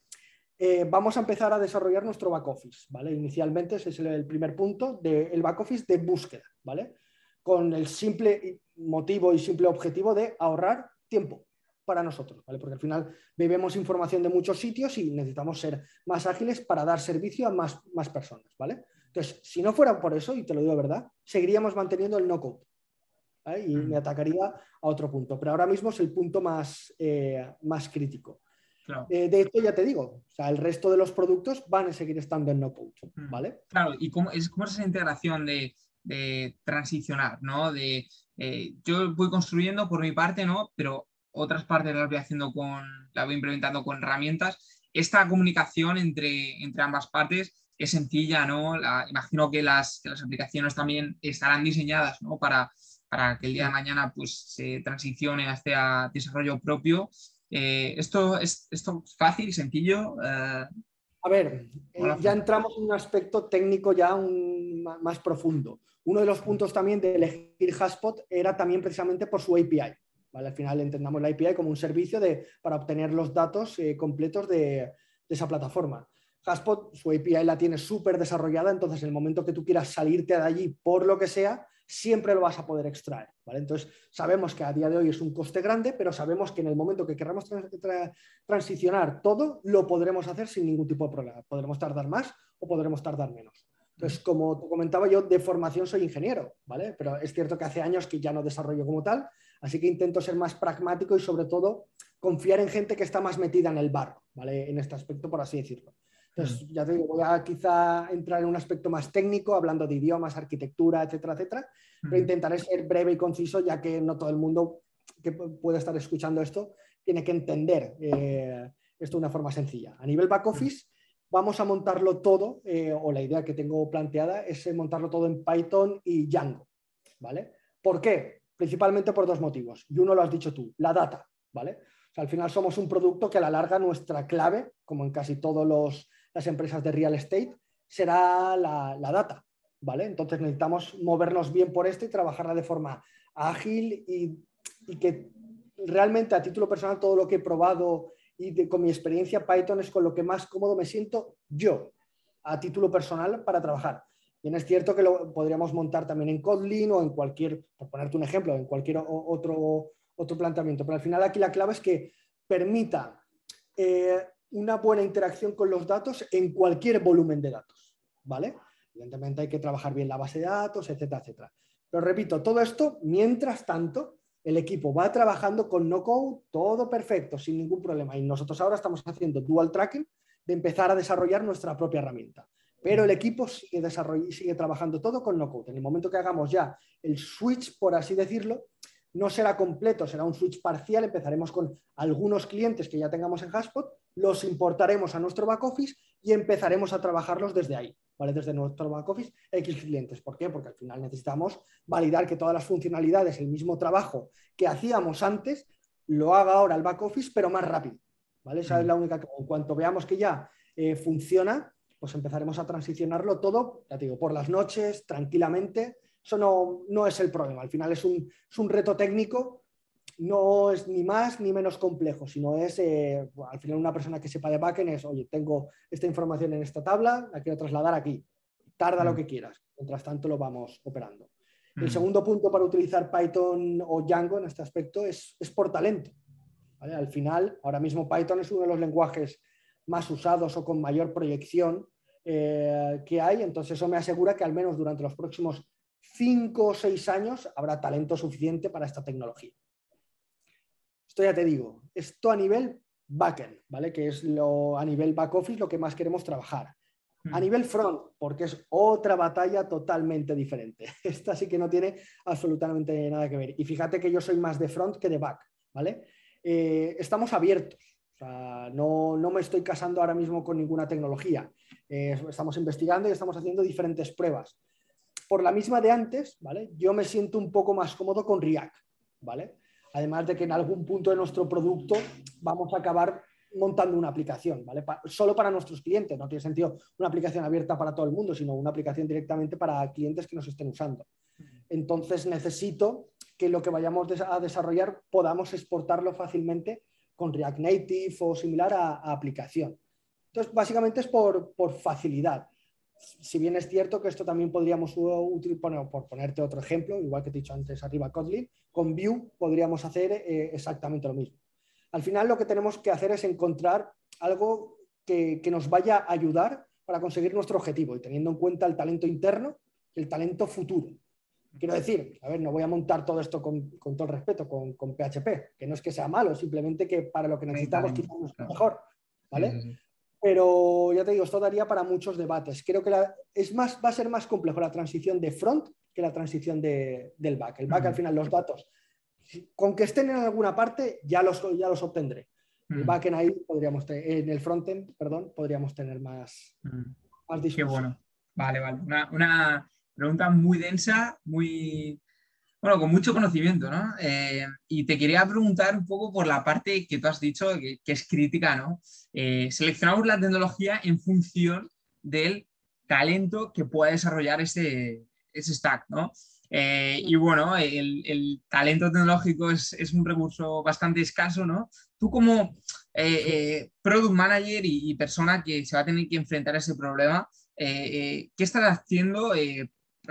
eh, vamos a empezar a desarrollar nuestro back office, ¿vale? Inicialmente ese es el primer punto del back office de búsqueda, ¿vale? Con el simple motivo y simple objetivo de ahorrar tiempo, para nosotros, ¿vale? Porque al final bebemos información de muchos sitios y necesitamos ser más ágiles para dar servicio a más, más personas, ¿vale? Entonces, si no fuera por eso, y te lo digo de verdad, seguiríamos manteniendo el no-code. Y mm. me atacaría a otro punto. Pero ahora mismo es el punto más, eh, más crítico. Eh, de hecho, ya te digo, o sea, el resto de los productos van a seguir estando en no-code, mm. ¿vale? Claro, ¿y cómo es, cómo es esa integración de, de transicionar, ¿no? De, eh, yo voy construyendo por mi parte, ¿no? Pero otras partes las voy haciendo con, la voy implementando con herramientas. Esta comunicación entre, entre ambas partes es sencilla, ¿no? imagino que las, las aplicaciones también estarán diseñadas, ¿no? Para, para que el día de mañana pues, se transicione hacia desarrollo propio. Eh, ¿esto, es, ¿Esto fácil y sencillo? Eh, a ver, eh, ya entramos en un aspecto técnico ya más profundo. Uno de los puntos también de elegir Haspot era también precisamente por su API. Al final entendamos la API como un servicio de, para obtener los datos eh, completos de, esa plataforma. Haspot, su API la tiene súper desarrollada, entonces en el momento que tú quieras salirte de allí por lo que sea, siempre lo vas a poder extraer. Entonces sabemos que a día de hoy es un coste grande, pero sabemos que en el momento que queramos transicionar todo, lo podremos hacer sin ningún tipo de problema. Podremos tardar más o podremos tardar menos. Entonces, como te comentaba yo, de formación soy ingeniero, ¿vale? Pero es cierto que hace años que ya no desarrollo como tal, Así que intento ser más pragmático y sobre todo confiar en gente que está más metida en el barro, ¿vale? En este aspecto, por así decirlo. Entonces, ya te digo, voy a quizá entrar en un aspecto más técnico, hablando de idiomas, arquitectura, etcétera, etcétera, pero intentaré ser breve y conciso, ya que no todo el mundo que puede estar escuchando esto tiene que entender eh, esto de una forma sencilla. A nivel back office, vamos a montarlo todo, eh, o la idea que tengo planteada es montarlo todo en Python y Django, ¿vale? ¿Por qué? principalmente por dos motivos. Y uno lo has dicho tú, la data, ¿vale? al final somos un producto que a la larga nuestra clave, como en casi todas las empresas de real estate, será la, data, ¿vale? Entonces necesitamos movernos bien por esto y trabajarla de forma ágil y, que realmente a título personal todo lo que he probado y con mi experiencia Python es con lo que más cómodo me siento yo a título personal para trabajar. Bien, es cierto que lo podríamos montar también en Kotlin o en cualquier, por ponerte un ejemplo, en cualquier otro, otro planteamiento. Pero al final aquí la clave es que permita eh, una buena interacción con los datos en cualquier volumen de datos. ¿Vale? Evidentemente hay que trabajar bien la base de datos, etcétera, etcétera. Pero repito, todo esto, mientras tanto, el equipo va trabajando con no code, todo perfecto, sin ningún problema. Y nosotros ahora estamos haciendo dual tracking de empezar a desarrollar nuestra propia herramienta. Pero el equipo sigue, sigue trabajando todo con no-code. En el momento que hagamos ya el switch, por así decirlo, no será completo, será un switch parcial. Empezaremos con algunos clientes que ya tengamos en Haspot, los importaremos a nuestro back office y empezaremos a trabajarlos desde ahí, ¿vale? Desde nuestro back office, X clientes. ¿Por qué? Porque al final necesitamos validar que todas las funcionalidades, el mismo trabajo que hacíamos antes, lo haga ahora el back office, pero más rápido. ¿vale? Esa es la única que, en cuanto veamos que ya eh, funciona, pues empezaremos a transicionarlo todo, ya te digo, por las noches, tranquilamente. Eso no, es el problema. Al final es un, reto técnico, no es ni más ni menos complejo, sino es, eh, al final una persona que sepa de backend es, oye, tengo esta información en esta tabla, la quiero trasladar aquí. tarda lo que quieras. Mientras tanto lo vamos operando. El Mm. segundo punto para utilizar Python o Django en este aspecto es, es por talento. ¿vale? Al final, ahora mismo Python es uno de los lenguajes más usados o con mayor proyección eh, que hay, entonces eso me asegura que al menos durante los próximos cinco o seis años habrá talento suficiente para esta tecnología. Esto ya te digo, esto a nivel backend, ¿vale? Que es lo, a nivel back office lo que más queremos trabajar. A Mm. nivel front, porque es otra batalla totalmente diferente. Esta sí que no tiene absolutamente nada que ver. Y fíjate que yo soy más de front que de back, ¿vale? Eh, estamos abiertos. O sea, no, no, me estoy casando ahora mismo con ninguna tecnología. Eh, estamos investigando y estamos haciendo diferentes pruebas. Por la misma de antes, ¿vale? Yo me siento un poco más cómodo con React, ¿vale? Además de que en algún punto de nuestro producto vamos a acabar montando una aplicación, ¿vale? Solo para nuestros clientes. No tiene sentido una aplicación abierta para todo el mundo, sino una aplicación directamente para clientes que nos estén usando. Entonces necesito que lo que vayamos a desarrollar podamos exportarlo fácilmente con React Native o similar a, a aplicación. Entonces, básicamente es por, por, facilidad. Si bien es cierto que esto también podríamos utilizar, por ponerte otro ejemplo, igual que te he dicho antes arriba Kotlin, con Vue podríamos hacer eh, exactamente lo mismo. Al final lo que tenemos que hacer es encontrar algo que, que, nos vaya a ayudar para conseguir nuestro objetivo y teniendo en cuenta el talento interno y el talento futuro. Quiero decir, a ver, no voy a montar todo esto con, con todo el respeto, con, con, PHP, que no es que sea malo, simplemente que para lo que necesitamos quizás no es mejor, ¿vale? Pero ya te digo, esto daría para muchos debates. Creo que la, es más, va a ser más complejo la transición de front que la transición de, del back. El back, uh -huh. al final, los datos, con que estén en alguna parte, ya los, ya los obtendré. Uh -huh. El backend ahí podríamos tener, en el frontend, perdón, podríamos tener más, uh -huh. más discusión. Qué bueno. Vale, vale. Una, una pregunta muy densa, muy, bueno, con mucho conocimiento, ¿no? Eh, y te quería preguntar un poco por la parte que tú has dicho, que, es crítica, ¿no? Eh, seleccionamos la tecnología en función del talento que pueda desarrollar ese, ese stack, ¿no? Eh, y bueno, el, talento tecnológico es, es, un recurso bastante escaso, ¿no? Tú como product manager y, y, persona que se va a tener que enfrentar a ese problema, ¿qué estás haciendo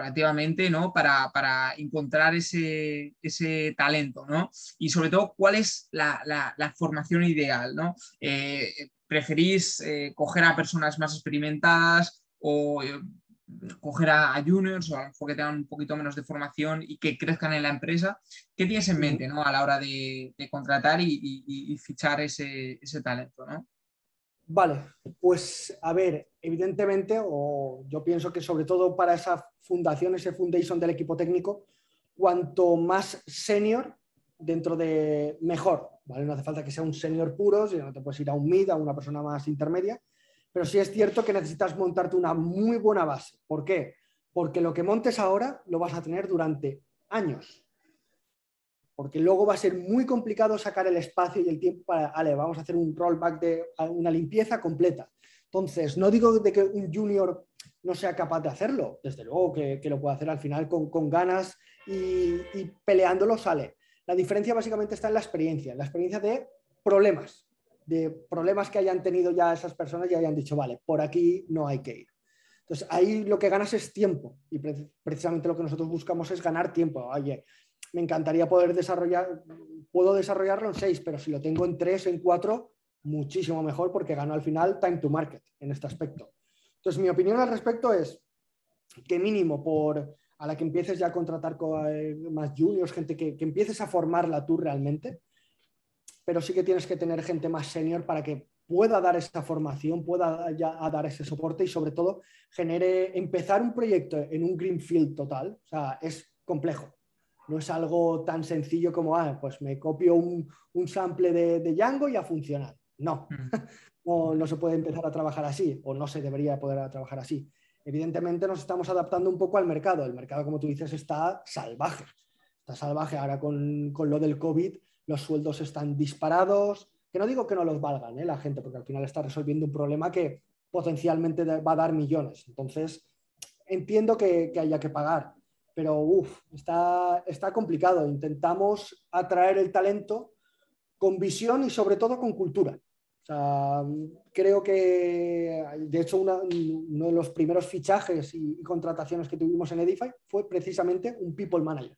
relativamente, ¿no? Para, para encontrar ese, ese, talento, ¿no? Y sobre todo, ¿cuál es la, la, la formación ideal, ¿no? Eh, ¿Preferís eh, coger a personas más experimentadas o eh, coger a, a, juniors o a lo mejor que tengan un poquito menos de formación y que crezcan en la empresa? ¿Qué tienes en mente, ¿no? A la hora de, de contratar y, y, y, fichar ese, ese talento, ¿no? Vale, pues a ver, evidentemente, o yo pienso que sobre todo para esa fundación, ese foundation del equipo técnico, cuanto más senior dentro de mejor, ¿vale? No hace falta que sea un senior puro, si no te puedes ir a un mid, a una persona más intermedia, pero sí es cierto que necesitas montarte una muy buena base. ¿Por qué? Porque lo que montes ahora lo vas a tener durante años porque luego va a ser muy complicado sacar el espacio y el tiempo para, vale, vamos a hacer un rollback de una limpieza completa. Entonces, no digo de que un junior no sea capaz de hacerlo, desde luego que, que lo puede hacer al final con, con ganas y, y, peleándolo sale. La diferencia básicamente está en la experiencia, en la experiencia de problemas, de problemas que hayan tenido ya esas personas y hayan dicho, vale, por aquí no hay que ir. Entonces, ahí lo que ganas es tiempo y precisamente lo que nosotros buscamos es ganar tiempo. Oye, me encantaría poder desarrollar, puedo desarrollarlo en seis, pero si lo tengo en tres, en cuatro, muchísimo mejor porque gano al final time to market en este aspecto. Entonces, mi opinión al respecto es que mínimo por a la que empieces ya a contratar con eh, más juniors, gente que, que empieces a formarla tú realmente, pero sí que tienes que tener gente más senior para que pueda dar esa formación, pueda ya dar ese soporte y sobre todo genere, empezar un proyecto en un greenfield total, o sea, es complejo no es algo tan sencillo como, ah, pues me copio un, un sample de, de, Django y a funcionar. No. Mm. no, no se puede empezar a trabajar así o no se debería poder trabajar así. Evidentemente nos estamos adaptando un poco al mercado. El mercado, como tú dices, está salvaje. Está salvaje ahora con, con lo del COVID. Los sueldos están disparados. Que no digo que no los valgan ¿eh? la gente, porque al final está resolviendo un problema que potencialmente va a dar millones. Entonces, entiendo que, que haya que pagar pero uf, está, está complicado. Intentamos atraer el talento con visión y sobre todo con cultura. creo que, de hecho, uno de los primeros fichajes y, contrataciones que tuvimos en Edify fue precisamente un People Manager.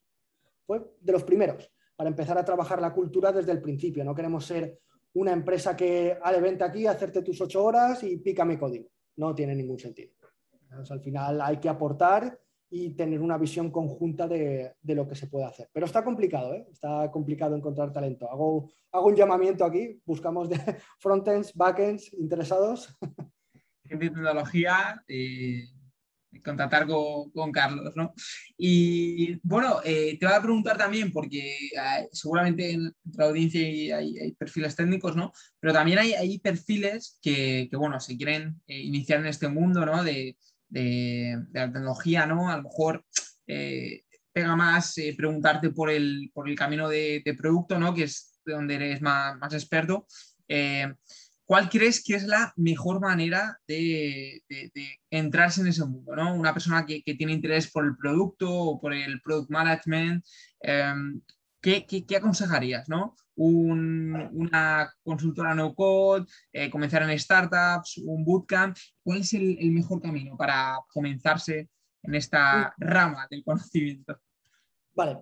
Fue de los primeros, para empezar a trabajar la cultura desde el principio. No queremos ser una empresa que, de vente aquí, hacerte tus ocho horas y pícame código. No tiene ningún sentido. al final hay que aportar y tener una visión conjunta de, lo que se puede hacer. Pero está complicado, ¿eh? está complicado encontrar talento. Hago, hago un llamamiento aquí, buscamos de frontends, backends, interesados. Gente de tecnología, eh, contactar con, Carlos, ¿no? Y bueno, eh, te voy a preguntar también, porque seguramente en la audiencia hay, perfiles técnicos, ¿no? Pero también hay, perfiles que, que, bueno, se quieren iniciar en este mundo, ¿no? De, de, la tecnología, ¿no? A lo mejor eh, pega más eh, preguntarte por el, por el camino de, producto, ¿no? Que es de donde eres más, más experto. Eh, ¿Cuál crees que es la mejor manera de, entrarse en ese mundo? ¿no? Una persona que, tiene interés por el producto o por el product management, ¿qué, qué, aconsejarías? ¿no? Una consultora no code, eh, comenzar en startups, un bootcamp. ¿Cuál es el, mejor camino para comenzarse en esta rama del conocimiento? Vale.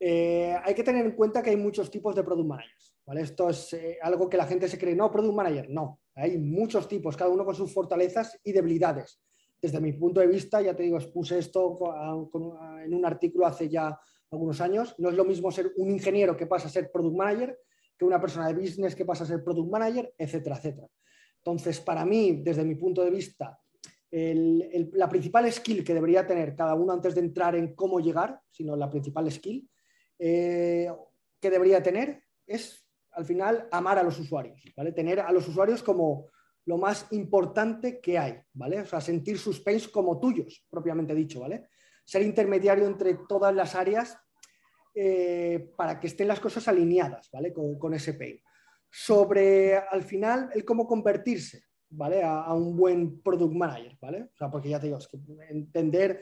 Eh, hay que tener en cuenta que hay muchos tipos de product managers. ¿vale? Esto es eh, algo que la gente se cree, no, product manager, no. Hay muchos tipos, cada uno con sus fortalezas y debilidades. Desde mi punto de vista, ya te digo, expuse esto en un artículo hace ya algunos años. No es lo mismo ser un ingeniero que pasa a ser product manager que una persona de business que pasa a ser product manager, etcétera, etcétera. Entonces, para mí, desde mi punto de vista, la principal skill que debería tener cada uno antes de entrar en cómo llegar, sino la principal skill eh, que debería tener es, al final, amar a los usuarios, ¿vale? Tener a los usuarios como lo más importante que hay, ¿vale? O sea, sentir sus pains como tuyos, propiamente dicho, ¿vale? Ser intermediario entre todas las áreas eh, para que estén las cosas alineadas ¿vale? con, ese pain. Sobre, al final, el cómo convertirse ¿vale? A, un buen product manager, ¿vale? O sea, porque ya te digo, que entender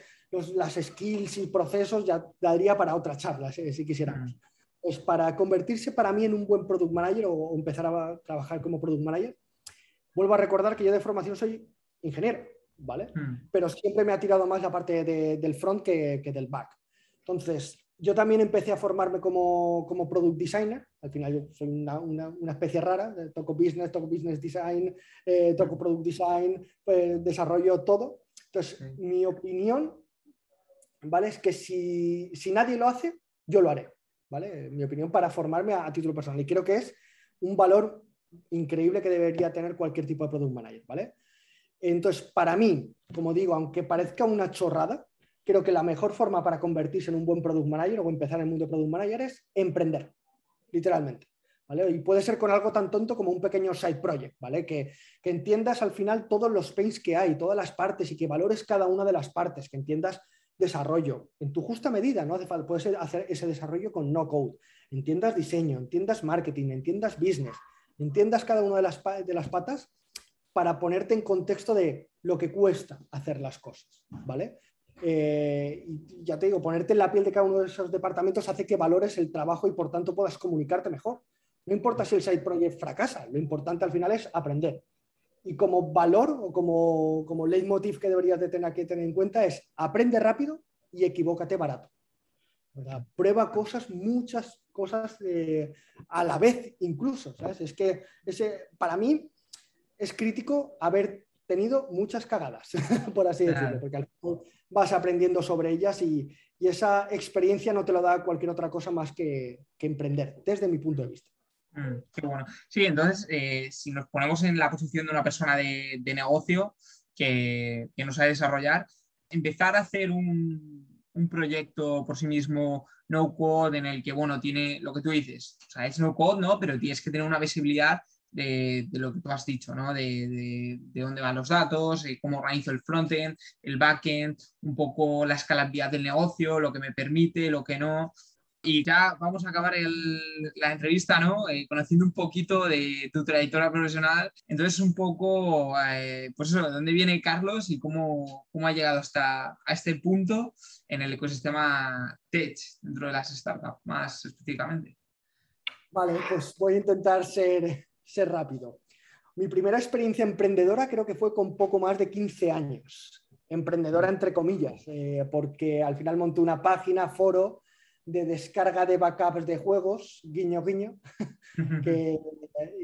las skills y procesos ya daría para otra charla, si, quisiéramos. Pues para convertirse para mí en un buen product manager o empezar a trabajar como product manager, vuelvo a recordar que yo de formación soy ingeniero, ¿vale? Hmm. Pero siempre me ha tirado más la parte del front que, del back. Entonces, yo también empecé a formarme como, como product designer. Al final yo soy una, una, especie rara. Eh, toco business, toco business design, eh, toco product design, pues, desarrollo todo. Entonces, mi opinión, ¿vale? Es que si, si, nadie lo hace, yo lo haré, ¿vale? Mi opinión para formarme a, a, título personal. Y creo que es un valor increíble que debería tener cualquier tipo de product manager, ¿vale? Entonces, para mí, como digo, aunque parezca una chorrada, creo que la mejor forma para convertirse en un buen product manager o empezar en el mundo de product manager es emprender, literalmente. ¿Vale? Y puede ser con algo tan tonto como un pequeño side project, ¿vale? Que, entiendas al final todos los pains que hay, todas las partes y que valores cada una de las partes, que entiendas desarrollo en tu justa medida, no hace falta, puedes hacer ese desarrollo con no code, entiendas diseño, entiendas marketing, entiendas business, entiendas cada una de las, de las patas para ponerte en contexto de lo que cuesta hacer las cosas, ¿vale? Eh, ya te digo, ponerte en la piel de cada uno de esos departamentos hace que valores el trabajo y por tanto puedas comunicarte mejor. No importa si el side project fracasa, lo importante al final es aprender. Y como valor o como, como leitmotiv que deberías de tener que tener en cuenta es aprende rápido y equivócate barato. Prueba cosas, muchas cosas eh, a la vez incluso. Es que ese, para mí es crítico haber tenido muchas cagadas, por así decirlo, porque al final vas aprendiendo sobre ellas y, esa experiencia no te lo da cualquier otra cosa más que, emprender, desde mi punto de vista. Mm, qué bueno. Sí, entonces, eh, si nos ponemos en la posición de una persona de, negocio que, no sabe desarrollar, empezar a hacer un, proyecto por sí mismo no code en el que, bueno, tiene lo que tú dices, o sea, es no code, ¿no? Pero tienes que tener una visibilidad de, lo que tú has dicho, ¿no? De, dónde van los datos, cómo organizo el frontend, el backend, un poco la escalabilidad del negocio, lo que me permite, lo que no. Y ya vamos a acabar la entrevista, ¿no? Eh, conociendo un poquito de tu trayectoria profesional. Entonces, un poco, eh, pues eso, ¿de dónde viene Carlos y cómo, cómo ha llegado hasta a este punto en el ecosistema tech dentro de las startups, más específicamente? Vale, pues voy a intentar ser ser rápido. Mi primera experiencia emprendedora creo que fue con poco más de 15 años. Emprendedora entre comillas, eh, porque al final monté una página, foro de descarga de backups de juegos, guiño, guiño, que,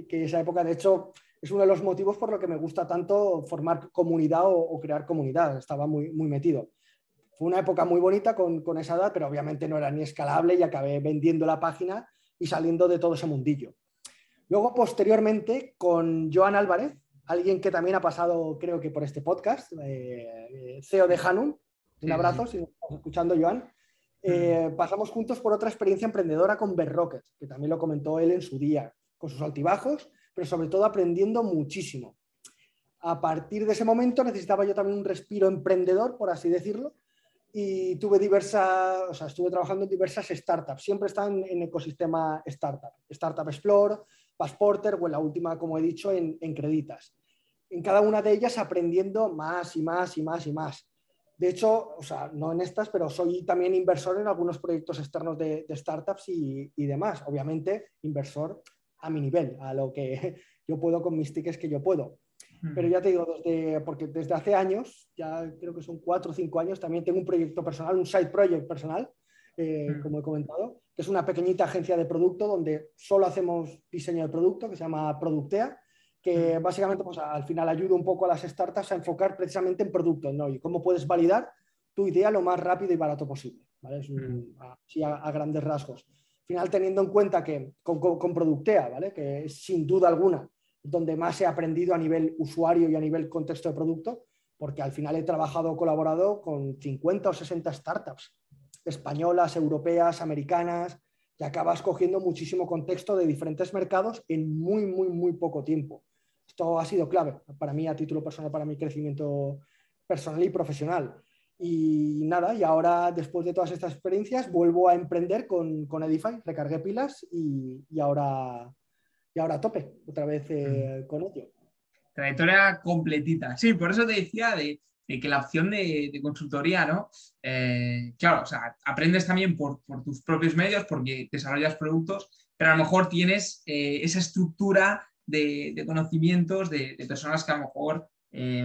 que esa época, de hecho, es uno de los motivos por lo que me gusta tanto formar comunidad o, crear comunidad. Estaba muy, muy metido. Fue una época muy bonita con, con, esa edad, pero obviamente no era ni escalable y acabé vendiendo la página y saliendo de todo ese mundillo. Luego, posteriormente, con Joan Álvarez, alguien que también ha pasado, creo que por este podcast, eh, CEO de Hanum. Un abrazo, si nos estás escuchando, Joan. Eh, pasamos juntos por otra experiencia emprendedora con Rocket, que también lo comentó él en su día, con sus altibajos, pero sobre todo aprendiendo muchísimo. A partir de ese momento necesitaba yo también un respiro emprendedor, por así decirlo, y tuve diversas, o sea, estuve trabajando en diversas startups, siempre están en ecosistema startup, Startup Explore, Passporter o en la última, como he dicho, en, Creditas. En cada una de ellas aprendiendo más y más y más y más. De hecho, o sea, no en estas, pero soy también inversor en algunos proyectos externos de, startups y, y, demás. Obviamente, inversor a mi nivel, a lo que yo puedo con mis tickets que yo puedo. Pero ya te digo, desde, porque desde hace años, ya creo que son cuatro o cinco años, también tengo un proyecto personal, un side project personal, eh, como he comentado, que es una pequeñita agencia de producto donde solo hacemos diseño de producto, que se llama Productea, que básicamente pues, al final ayuda un poco a las startups a enfocar precisamente en productos ¿no? y cómo puedes validar tu idea lo más rápido y barato posible. ¿vale? Es así a, grandes rasgos. Al final, teniendo en cuenta que con, con, Productea, ¿vale? que es sin duda alguna donde más he aprendido a nivel usuario y a nivel contexto de producto, porque al final he trabajado o colaborado con 50 o 60 startups españolas, europeas, americanas, y acabas cogiendo muchísimo contexto de diferentes mercados en muy, muy, muy poco tiempo. Esto ha sido clave para mí, a título personal, para mi crecimiento personal y profesional. Y nada, y ahora después de todas estas experiencias vuelvo a emprender con, con Edify, recargué pilas y, y ahora y ahora a tope, otra vez eh, mm. con ello. Trayectoria completita. Sí, por eso te decía de, que la opción de, consultoría, ¿no? Eh, claro, o sea, aprendes también por, tus propios medios porque desarrollas productos, pero a lo mejor tienes eh, esa estructura de, conocimientos de, personas que a lo mejor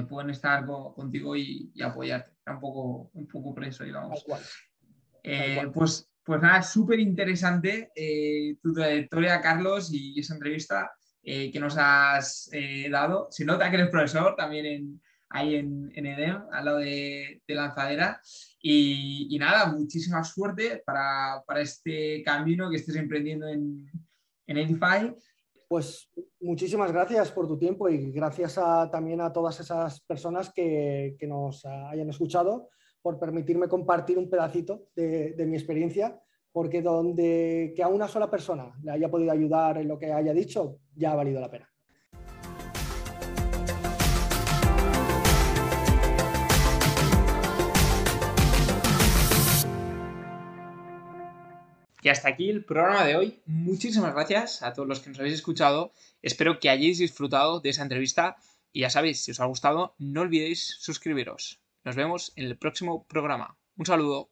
pueden estar contigo y, apoyarte. Era un poco, un poco preso, digamos. Pues pues nada, súper interesante eh, tu trayectoria, Carlos, y esa entrevista eh, que nos has eh, dado. Se nota que eres profesor también ahí en, en EDEM, al lado de, Lanzadera. Y, nada, muchísima suerte para, este camino que estés emprendiendo en, en Edify. Pues muchísimas gracias por tu tiempo y gracias también a todas esas personas que, que nos hayan escuchado por permitirme compartir un pedacito de, mi experiencia, porque donde que a una sola persona le haya podido ayudar en lo que haya dicho, ya ha valido la pena. Y hasta aquí el programa de hoy. Muchísimas gracias a todos los que nos habéis escuchado. Espero que hayáis disfrutado de esa entrevista. Y ya sabéis, si os ha gustado, no olvidéis suscribiros. Nos vemos en el próximo programa. Un saludo.